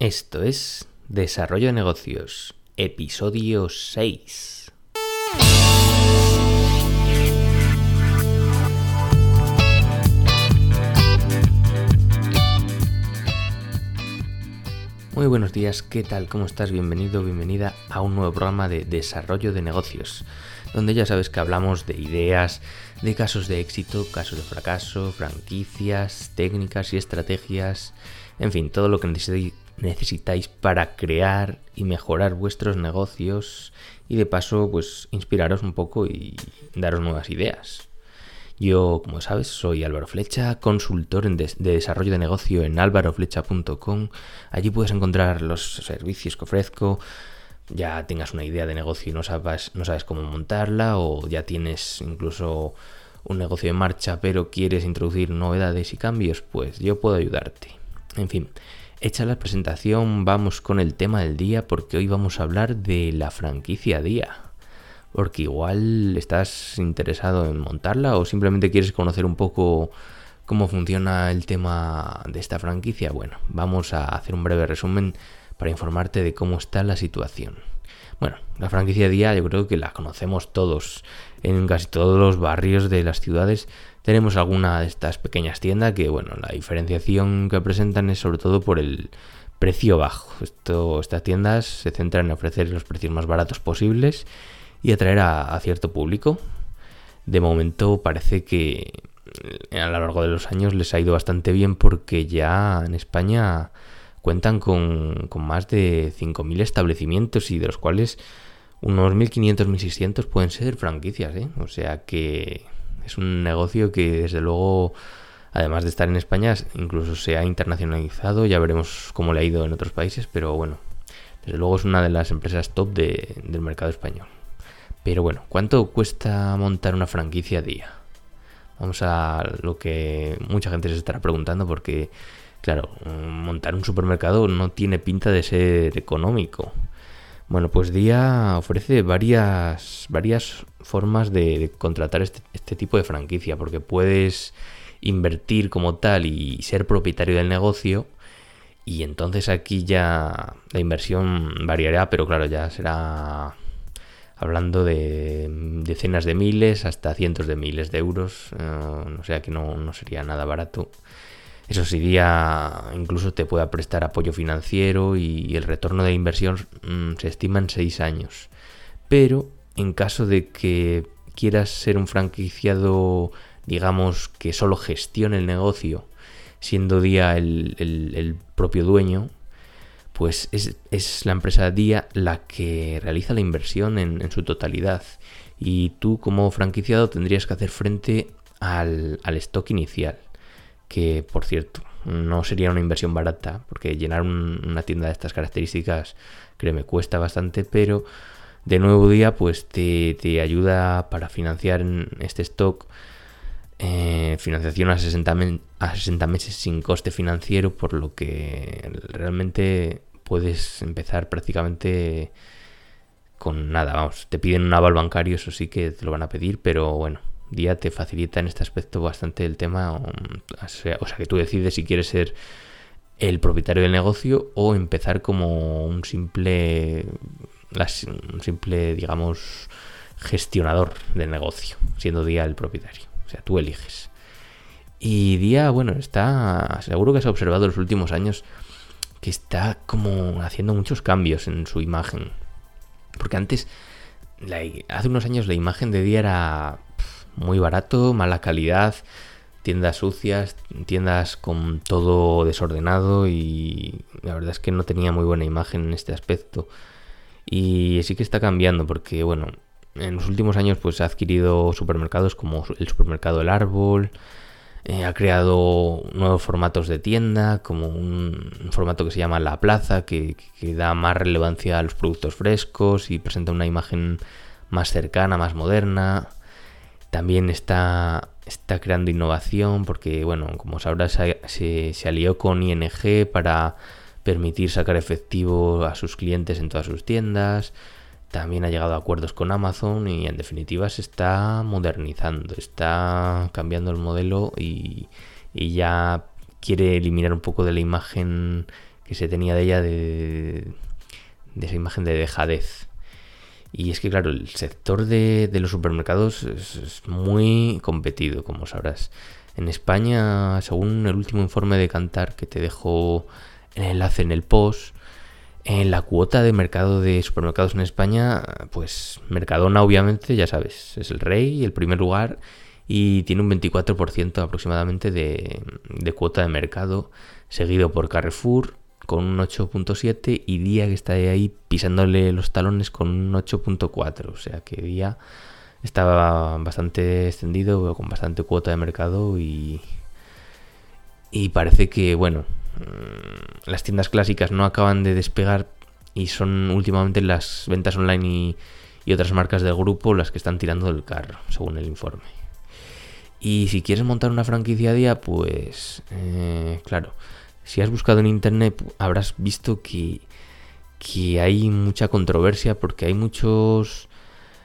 Esto es Desarrollo de Negocios, episodio 6. Muy buenos días, ¿qué tal? ¿Cómo estás? Bienvenido, bienvenida a un nuevo programa de Desarrollo de Negocios, donde ya sabes que hablamos de ideas, de casos de éxito, casos de fracaso, franquicias, técnicas y estrategias, en fin, todo lo que necesitáis para crear y mejorar vuestros negocios y de paso pues inspiraros un poco y daros nuevas ideas. Yo, como sabes, soy Álvaro Flecha, consultor de, desarrollo de negocio en álvaroflecha.com. Allí puedes encontrar los servicios que ofrezco, ya tengas una idea de negocio y no sabes, no sabes cómo montarla o ya tienes incluso un negocio en marcha pero quieres introducir novedades y cambios, pues yo puedo ayudarte. En fin, hecha la presentación, vamos con el tema del día porque hoy vamos a hablar de la franquicia Día porque igual estás interesado en montarla o simplemente quieres conocer un poco cómo funciona el tema de esta franquicia. Bueno, vamos a hacer un breve resumen para informarte de cómo está la situación. Bueno, la franquicia Día yo creo que la conocemos todos. En casi todos los barrios de las ciudades tenemos alguna de estas pequeñas tiendas que, bueno, la diferenciación que presentan es sobre todo por el precio bajo. Estas tiendas se centran en ofrecer los precios más baratos posibles y atraer a, cierto público. De momento parece que a lo largo de los años les ha ido bastante bien porque ya en España cuentan con, más de 5.000 establecimientos y de los cuales unos 1.500, 1.600 pueden ser franquicias. ¿eh? O sea que es un negocio que desde luego, además de estar en España, incluso se ha internacionalizado. Ya veremos cómo le ha ido en otros países, pero bueno, desde luego es una de las empresas top del mercado español. Pero bueno, ¿cuánto cuesta montar una franquicia a día? Vamos a lo que mucha gente se estará preguntando porque, claro, montar un supermercado no tiene pinta de ser económico. Bueno, pues Día ofrece varias, varias formas de, contratar este, este, tipo de franquicia, porque puedes invertir como tal y ser propietario del negocio, y entonces aquí ya la inversión variará, pero claro, ya será hablando de decenas de miles hasta cientos de miles de euros, eh, o sea que no, sería nada barato. Eso sería, incluso te pueda prestar apoyo financiero y, el retorno de inversión mm, se estima en seis años. Pero en caso de que quieras ser un franquiciado, digamos, que solo gestione el negocio, siendo día el propio dueño, pues es, la empresa Día la que realiza la inversión en, su totalidad. Y tú como franquiciado tendrías que hacer frente al, stock inicial, que por cierto no sería una inversión barata, porque llenar una tienda de estas características, créeme, cuesta bastante, pero de nuevo día pues te, ayuda para financiar este stock. Eh, financiación a 60, a 60 meses sin coste financiero, por lo que realmente puedes empezar prácticamente con nada, vamos, te piden un aval bancario, eso sí que te lo van a pedir, pero bueno, Día te facilita en este aspecto bastante el tema, o sea, que tú decides si quieres ser el propietario del negocio o empezar como un simple, un simple, digamos, gestionador del negocio, siendo Día el propietario, o sea, tú eliges. Y Día, bueno, está, seguro que se ha observado en los últimos años que está como haciendo muchos cambios en su imagen. Porque antes, hace unos años la imagen de día era muy barato, mala calidad, tiendas sucias, tiendas con todo desordenado y la verdad es que no tenía muy buena imagen en este aspecto. Y sí que está cambiando porque, bueno, en los últimos años pues ha adquirido supermercados como el supermercado El Árbol, eh, ha creado nuevos formatos de tienda, como un, formato que se llama La Plaza, que, da más relevancia a los productos frescos y presenta una imagen más cercana, más moderna. También está, está creando innovación porque, bueno, como sabrás, se, alió con ING para permitir sacar efectivo a sus clientes en todas sus tiendas. También ha llegado a acuerdos con Amazon y en definitiva se está modernizando, está cambiando el modelo y, ya quiere eliminar un poco de la imagen que se tenía de ella de, de esa imagen de dejadez. Y es que, claro, el sector de, los supermercados es, muy competido, como sabrás. En España, según el último informe de Cantar, que te dejo el enlace en el post, en la cuota de mercado de supermercados en España, pues Mercadona, obviamente, ya sabes, es el rey, el primer lugar, y tiene un 24% aproximadamente de cuota de mercado, seguido por Carrefour, con un 8.7 y Día que está ahí pisándole los talones con un 8.4. O sea que Día estaba bastante extendido, con bastante cuota de mercado y, y parece que, bueno, mm, las tiendas clásicas no acaban de despegar y son últimamente las ventas online y, otras marcas del grupo las que están tirando del carro, según el informe. Y si quieres montar una franquicia día, pues eh, claro, si has buscado en internet habrás visto que, que hay mucha controversia porque hay muchos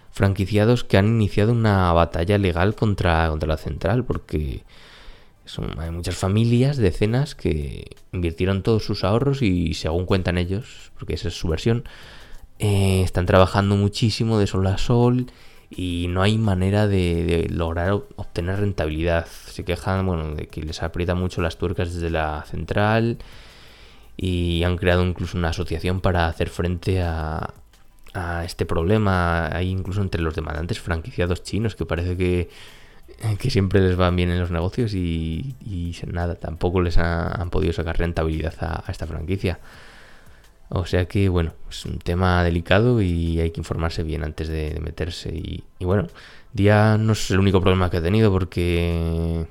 franquiciados que han iniciado una batalla legal contra, contra la central porque son, hay muchas familias, decenas, que invirtieron todos sus ahorros y según cuentan ellos, porque esa es su versión, eh, están trabajando muchísimo de sol a sol y no hay manera de, lograr obtener rentabilidad. Se quejan, bueno, de que les aprieta mucho las tuercas desde la central y han creado incluso una asociación para hacer frente a, este problema. Hay incluso entre los demandantes franquiciados chinos que parece que, que siempre les van bien en los negocios y, nada, tampoco les han podido sacar rentabilidad a esta franquicia. O sea que, bueno, es un tema delicado y hay que informarse bien antes de, meterse. Y, bueno, Día no es el único problema que ha tenido porque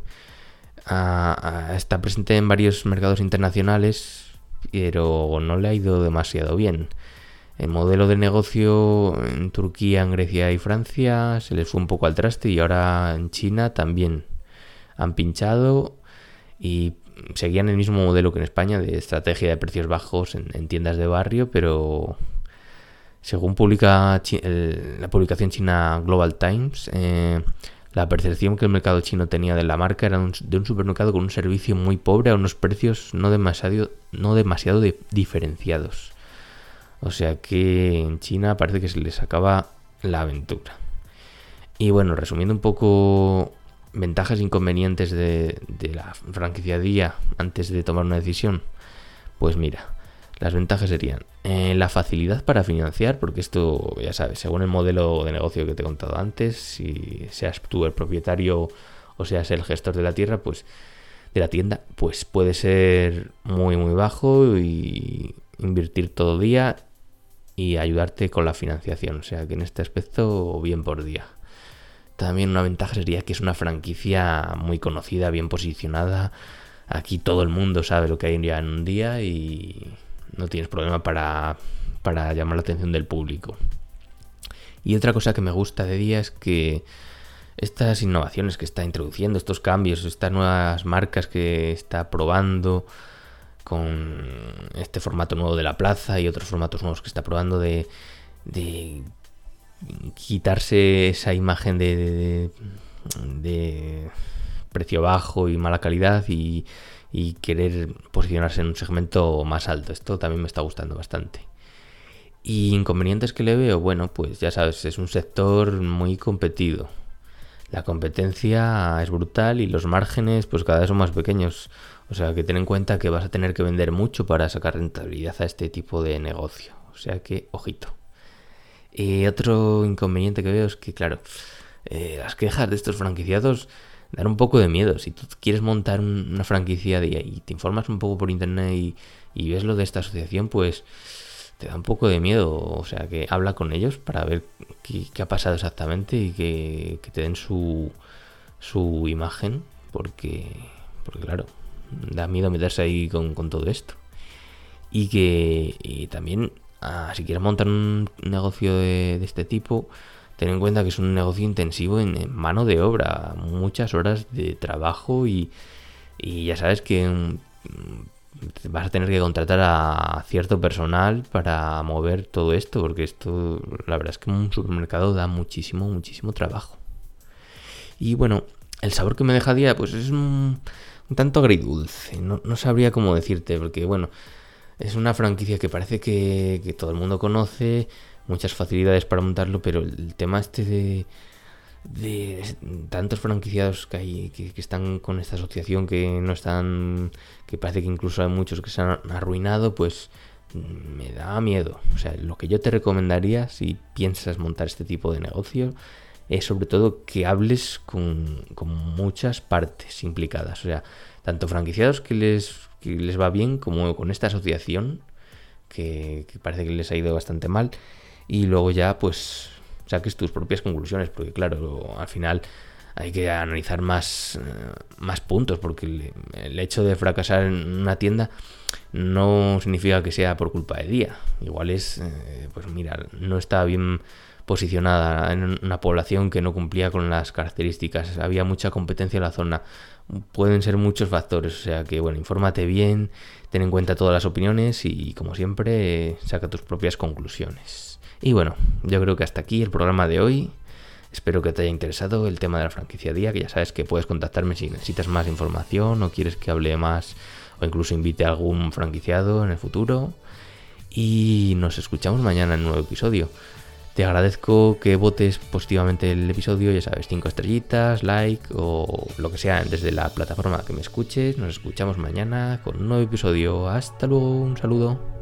está presente en varios mercados internacionales, pero no le ha ido demasiado bien. El modelo de negocio en Turquía, en Grecia y Francia se les fue un poco al traste y ahora en China también han pinchado y seguían el mismo modelo que en España de estrategia de precios bajos en, tiendas de barrio, pero según publica la publicación china Global Times, eh, la percepción que el mercado chino tenía de la marca era de un supermercado con un servicio muy pobre a unos precios no demasiado, no demasiado diferenciados. O sea que en China parece que se les acaba la aventura. Y bueno, resumiendo un poco ventajas e inconvenientes de, la franquicia día antes de tomar una decisión. Pues mira, las ventajas serían eh, la facilidad para financiar, porque esto, ya sabes, según el modelo de negocio que te he contado antes, si seas tú el propietario o seas el gestor de la tierra, pues de la tienda, pues puede ser muy muy bajo y invertir todo día y ayudarte con la financiación. O sea que en este aspecto, bien por día. También una ventaja sería que es una franquicia muy conocida, bien posicionada. Aquí todo el mundo sabe lo que hay en un día y no tienes problema para, para llamar la atención del público. Y otra cosa que me gusta de día es que estas innovaciones que está introduciendo, estos cambios, estas nuevas marcas que está probando con este formato nuevo de la plaza y otros formatos nuevos que está probando de, de quitarse esa imagen de, de, precio bajo y mala calidad y, querer posicionarse en un segmento más alto. Esto también me está gustando bastante. Y inconvenientes que le veo, bueno, pues ya sabes, es un sector muy competido. La competencia es brutal y los márgenes pues cada vez son más pequeños. O sea que ten en cuenta que vas a tener que vender mucho para sacar rentabilidad a este tipo de negocio. O sea que, ojito. Y otro inconveniente que veo es que, claro, eh, las quejas de estos franquiciados dan un poco de miedo. Si tú quieres montar una franquicia y te informas un poco por internet y, ves lo de esta asociación, pues te da un poco de miedo. O sea, que habla con ellos para ver qué, ha pasado exactamente y que, te den su, su imagen, porque, porque, claro, da miedo meterse ahí con, con todo esto. Y que también si quieres montar un negocio de, este tipo, ten en cuenta que es un negocio intensivo en, mano de obra, muchas horas de trabajo y, ya sabes que mm, vas a tener que contratar a cierto personal para mover todo esto, porque esto, la verdad es que un supermercado da muchísimo, muchísimo trabajo. Y bueno, el sabor que me deja día, pues es un, tanto agridulce, no, no sabría cómo decirte, porque bueno, es una franquicia que parece que, todo el mundo conoce, muchas facilidades para montarlo, pero el tema este de, de tantos franquiciados que hay que, están con esta asociación que no están, que parece que incluso hay muchos que se han arruinado, pues me da miedo. O sea, lo que yo te recomendaría si piensas montar este tipo de negocio es sobre todo que hables con, con muchas partes implicadas. O sea, tanto franquiciados que les, les va bien como con esta asociación que, parece que les ha ido bastante mal. Y luego ya pues saques tus propias conclusiones, porque claro, al final hay que analizar más, eh, más puntos, porque el, hecho de fracasar en una tienda no significa que sea por culpa de día. Igual es, eh, pues mira, no está bien posicionada en una población que no cumplía con las características, había mucha competencia en la zona, pueden ser muchos factores, o sea que bueno, infórmate bien, ten en cuenta todas las opiniones y como siempre saca tus propias conclusiones. Y bueno, yo creo que hasta aquí el programa de hoy. Espero que te haya interesado el tema de la franquicia día, que ya sabes que puedes contactarme si necesitas más información o quieres que hable más o incluso invite a algún franquiciado en el futuro. Y nos escuchamos mañana en un nuevo episodio. Te agradezco que votes positivamente el episodio, ya sabes, 5 estrellitas, like o lo que sea desde la plataforma que me escuches. Nos escuchamos mañana con un nuevo episodio. Hasta luego, un saludo.